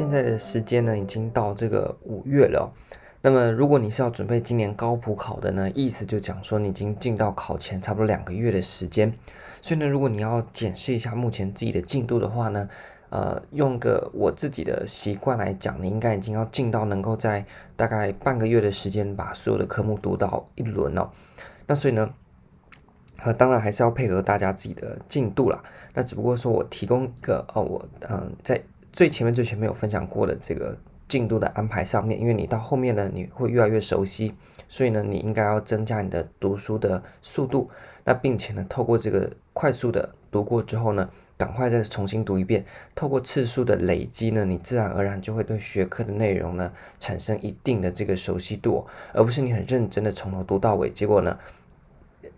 现在的时间呢，已经到这个五月了。那么，如果你是要准备今年高普考的呢，意思就讲说你已经进到考前差不多两个月的时间。所以呢，如果你要检视一下目前自己的进度的话呢，呃，用个我自己的习惯来讲，你应该已经要进到能够在大概半个月的时间把所有的科目读到一轮哦。那所以呢，呃，当然还是要配合大家自己的进度啦。那只不过说我提供一个哦，我嗯、在最前面最前面有分享过的这个进度的安排上面，因为你到后面呢，你会越来越熟悉，所以呢，你应该要增加你的读书的速度。那并且呢，透过这个快速的读过之后呢，赶快再重新读一遍。透过次数的累积呢，你自然而然就会对学科的内容呢产生一定的这个熟悉度，而不是你很认真的从头读到尾，结果呢，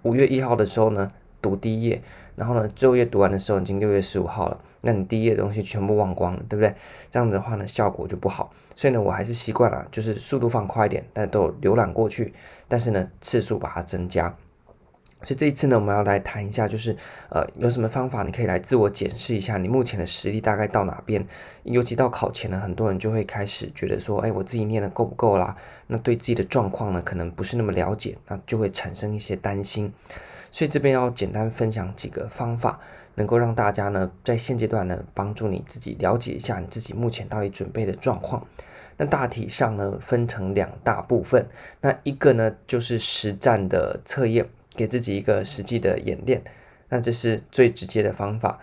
五月一号的时候呢，读第一页，然后呢，最后一页读完的时候已经六月十五号了，那你第一页的东西全部忘光了，对不对？这样子的话呢，效果就不好。所以呢，我还是习惯了，就是速度放快一点，但都浏览过去，但是呢，次数把它增加。所以这一次呢，我们要来谈一下，就是呃，有什么方法你可以来自我检视一下，你目前的实力大概到哪边？尤其到考前呢，很多人就会开始觉得说，哎，我自己念的够不够啦？那对自己的状况呢，可能不是那么了解，那就会产生一些担心。所以这边要简单分享几个方法，能够让大家呢，在现阶段呢，帮助你自己了解一下你自己目前到底准备的状况。那大体上呢，分成两大部分，那一个呢，就是实战的测验。给自己一个实际的演练，那这是最直接的方法。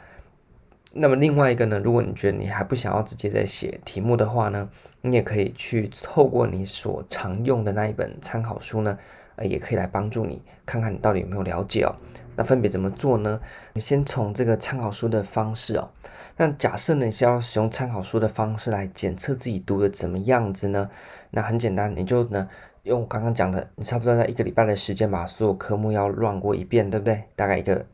那么另外一个呢，如果你觉得你还不想要直接在写题目的话呢，你也可以去透过你所常用的那一本参考书呢，也可以来帮助你看看你到底有没有了解哦。那分别怎么做呢？你先从这个参考书的方式哦。那假设呢你是要使用参考书的方式来检测自己读的怎么样子呢？那很简单，你就呢。用我刚刚讲的，你差不多在一个礼拜的时间把所有科目要乱过一遍，对不对？大概一个，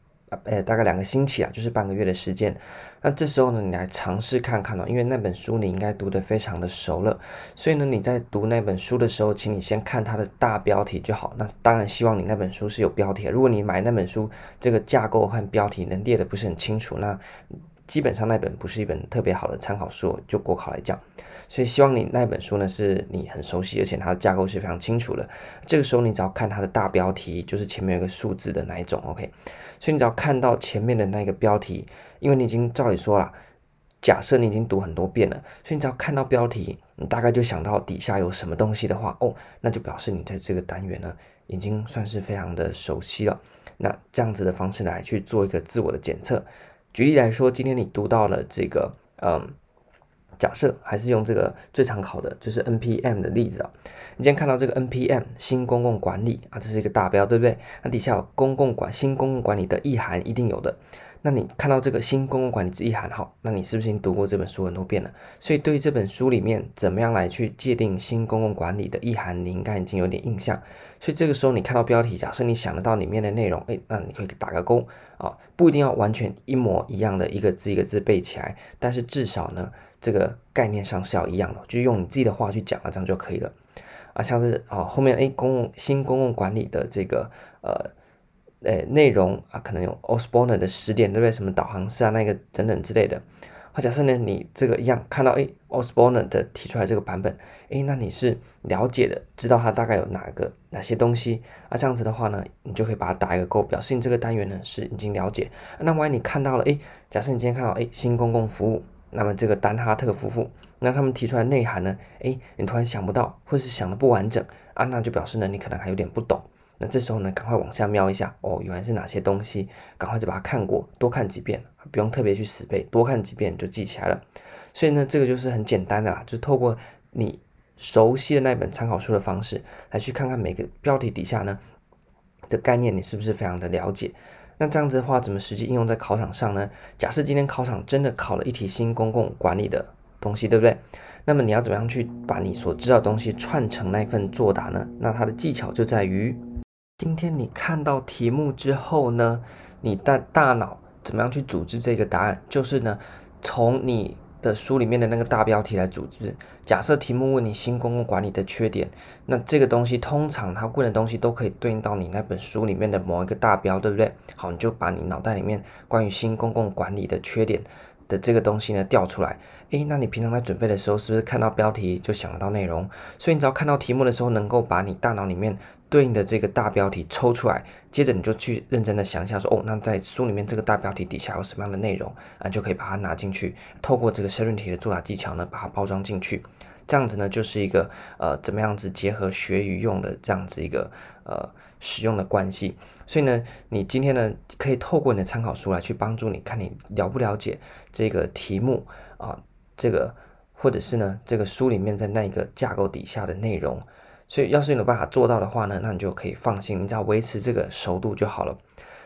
呃，大概两个星期啊，就是半个月的时间。那这时候呢，你来尝试看看哦，因为那本书你应该读得非常的熟了，所以呢，你在读那本书的时候，请你先看它的大标题就好。那当然，希望你那本书是有标题。如果你买那本书，这个架构和标题能列得不是很清楚，那基本上那本不是一本特别好的参考书，就国考来讲。所以希望你那本书呢，是你很熟悉，而且它的架构是非常清楚的。这个时候你只要看它的大标题，就是前面有个数字的那一种，OK。所以你只要看到前面的那个标题，因为你已经照理说了，假设你已经读很多遍了，所以你只要看到标题，你大概就想到底下有什么东西的话，哦，那就表示你在这个单元呢，已经算是非常的熟悉了。那这样子的方式来去做一个自我的检测。举例来说，今天你读到了这个，嗯。假设还是用这个最常考的，就是 NPM 的例子啊。你今天看到这个 NPM 新公共管理啊，这是一个大标，对不对？那底下有公共管新公共管理的意涵，一定有的。那你看到这个新公共管理之意涵，好，那你是不是已经读过这本书很多遍了？所以对于这本书里面怎么样来去界定新公共管理的意涵，你应该已经有点印象。所以这个时候你看到标题，假设你想得到里面的内容，诶，那你可以打个勾啊，不一定要完全一模一样的一个字一个字背起来，但是至少呢。这个概念上是要一样的，就用你自己的话去讲啊，这样就可以了。啊，像是啊后面诶公共新公共管理的这个呃诶内容啊，可能有 Osborne 的十点对不对？什么导航式啊那个等等之类的。或假设呢你这个一样看到诶 Osborne 的提出来这个版本，诶那你是了解的，知道它大概有哪个哪些东西啊？这样子的话呢，你就可以把它打一个勾，表示你这个单元呢是已经了解。那万一你看到了诶，假设你今天看到诶新公共服务。那么这个丹哈特夫妇，那他们提出来内涵呢？诶，你突然想不到，或是想的不完整啊，那就表示呢，你可能还有点不懂。那这时候呢，赶快往下瞄一下，哦，原来是哪些东西，赶快就把它看过，多看几遍，不用特别去死背，多看几遍就记起来了。所以呢，这个就是很简单的啦，就透过你熟悉的那本参考书的方式，来去看看每个标题底下呢的概念，你是不是非常的了解？那这样子的话，怎么实际应用在考场上呢？假设今天考场真的考了一题新公共管理的东西，对不对？那么你要怎么样去把你所知道的东西串成那份作答呢？那它的技巧就在于，今天你看到题目之后呢，你的大脑怎么样去组织这个答案？就是呢，从你。的书里面的那个大标题来组织。假设题目问你新公共管理的缺点，那这个东西通常他问的东西都可以对应到你那本书里面的某一个大标，对不对？好，你就把你脑袋里面关于新公共管理的缺点的这个东西呢调出来，诶，那你平常在准备的时候，是不是看到标题就想得到内容？所以你只要看到题目的时候，能够把你大脑里面对应的这个大标题抽出来，接着你就去认真的想一下说，哦，那在书里面这个大标题底下有什么样的内容啊，就可以把它拿进去，透过这个申论题的作答技巧呢，把它包装进去。这样子呢，就是一个呃，怎么样子结合学与用的这样子一个呃使用的关系。所以呢，你今天呢，可以透过你的参考书来去帮助你看你了不了解这个题目啊，这个或者是呢，这个书里面在那一个架构底下的内容。所以，要是你有办法做到的话呢，那你就可以放心，你只要维持这个熟度就好了。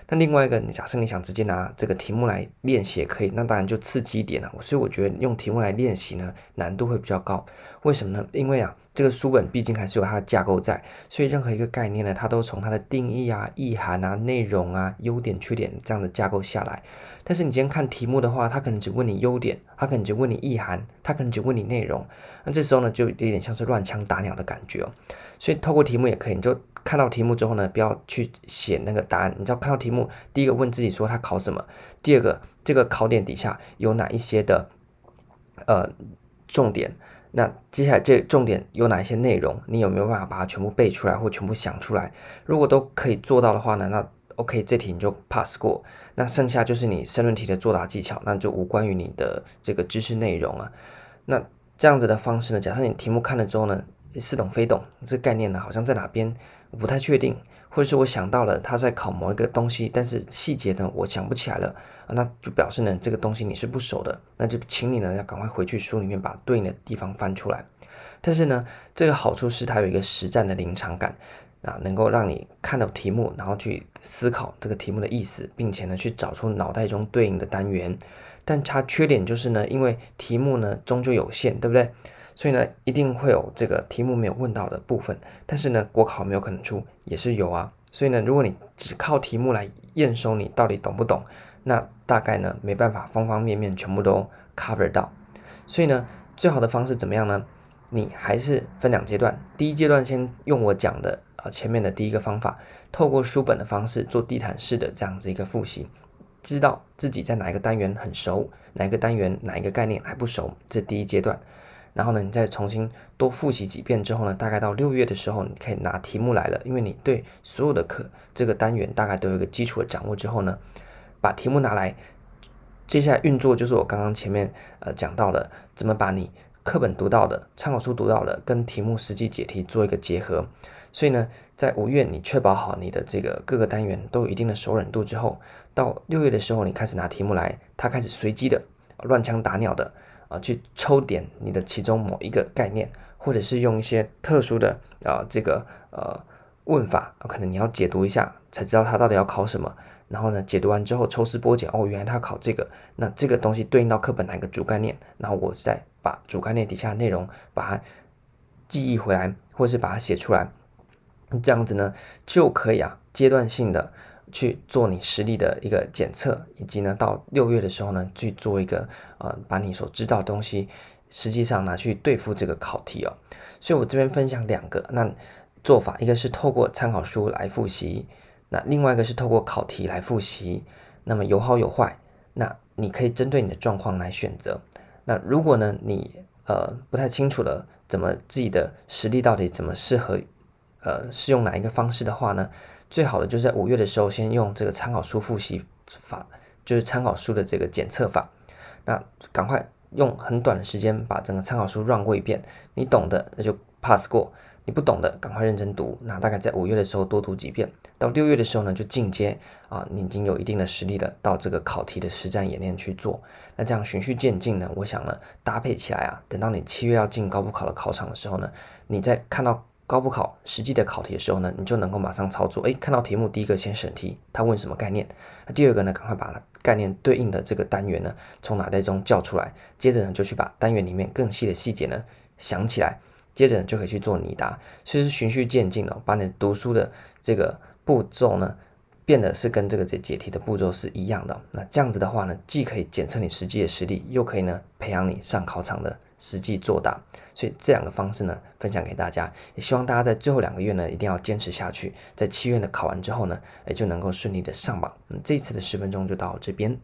那另外一个，你假设你想直接拿这个题目来练习也可以，那当然就刺激一点了。所以我觉得用题目来练习呢，难度会比较高。为什么呢？因为啊，这个书本毕竟还是有它的架构在，所以任何一个概念呢，它都从它的定义啊、意涵啊、内容啊、优点、缺点这样的架构下来。但是你今天看题目的话，它可能只问你优点，它可能只问你意涵，它可能只问你内容。那这时候呢，就有点像是乱枪打鸟的感觉哦。所以透过题目也可以，你就。看到题目之后呢，不要去写那个答案。你知道看到题目，第一个问自己说他考什么，第二个这个考点底下有哪一些的呃重点，那接下来这重点有哪一些内容，你有没有办法把它全部背出来或全部想出来？如果都可以做到的话呢，那 OK 这题你就 pass 过。那剩下就是你申论题的作答技巧，那就无关于你的这个知识内容啊。那这样子的方式呢，假设你题目看了之后呢，似懂非懂，这概念呢好像在哪边？我不太确定，或者是我想到了他在考某一个东西，但是细节呢我想不起来了，那就表示呢这个东西你是不熟的，那就请你呢要赶快回去书里面把对应的地方翻出来。但是呢，这个好处是它有一个实战的临场感，啊，能够让你看到题目，然后去思考这个题目的意思，并且呢去找出脑袋中对应的单元。但它缺点就是呢，因为题目呢终究有限，对不对？所以呢，一定会有这个题目没有问到的部分，但是呢，国考没有可能出，也是有啊。所以呢，如果你只靠题目来验收你到底懂不懂，那大概呢没办法方方面面全部都 cover 到。所以呢，最好的方式怎么样呢？你还是分两阶段，第一阶段先用我讲的啊前面的第一个方法，透过书本的方式做地毯式的这样子一个复习，知道自己在哪一个单元很熟，哪一个单元哪一个概念还不熟，这第一阶段。然后呢，你再重新多复习几遍之后呢，大概到六月的时候，你可以拿题目来了，因为你对所有的课这个单元大概都有一个基础的掌握之后呢，把题目拿来，接下来运作就是我刚刚前面呃讲到的，怎么把你课本读到的、参考书读到的跟题目实际解题做一个结合。所以呢，在五月你确保好你的这个各个单元都有一定的熟稔度之后，到六月的时候你开始拿题目来，它开始随机的乱枪打鸟的。啊，去抽点你的其中某一个概念，或者是用一些特殊的啊这个呃问法，可能你要解读一下才知道它到底要考什么。然后呢，解读完之后抽丝剥茧，哦，原来它要考这个，那这个东西对应到课本哪个主概念？然后我再把主概念底下的内容把它记忆回来，或者是把它写出来，这样子呢就可以啊阶段性的。去做你实力的一个检测，以及呢，到六月的时候呢，去做一个呃，把你所知道的东西，实际上拿去对付这个考题哦。所以我这边分享两个那做法，一个是透过参考书来复习，那另外一个是透过考题来复习。那么有好有坏，那你可以针对你的状况来选择。那如果呢，你呃不太清楚了，怎么自己的实力到底怎么适合，呃，适用哪一个方式的话呢？最好的就是在五月的时候，先用这个参考书复习法，就是参考书的这个检测法。那赶快用很短的时间把整个参考书 run 过一遍，你懂的那就 pass 过，你不懂的赶快认真读。那大概在五月的时候多读几遍，到六月的时候呢就进阶啊，你已经有一定的实力了，到这个考题的实战演练去做。那这样循序渐进呢，我想呢搭配起来啊，等到你七月要进高补考的考场的时候呢，你再看到。高补考实际的考题的时候呢，你就能够马上操作。诶，看到题目，第一个先审题，他问什么概念？那第二个呢，赶快把概念对应的这个单元呢，从脑袋中叫出来。接着呢，就去把单元里面更细的细节呢想起来。接着呢，就可以去做拟答。所以是循序渐进的，把你读书的这个步骤呢。变的是跟这个解解题的步骤是一样的，那这样子的话呢，既可以检测你实际的实力，又可以呢培养你上考场的实际作答，所以这两个方式呢分享给大家，也希望大家在最后两个月呢一定要坚持下去，在七月的考完之后呢，也就能够顺利的上榜。那这次的十分钟就到这边。